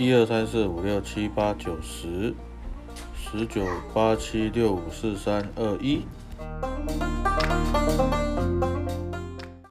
一二三四五六七八九十十九八七六五四三二一。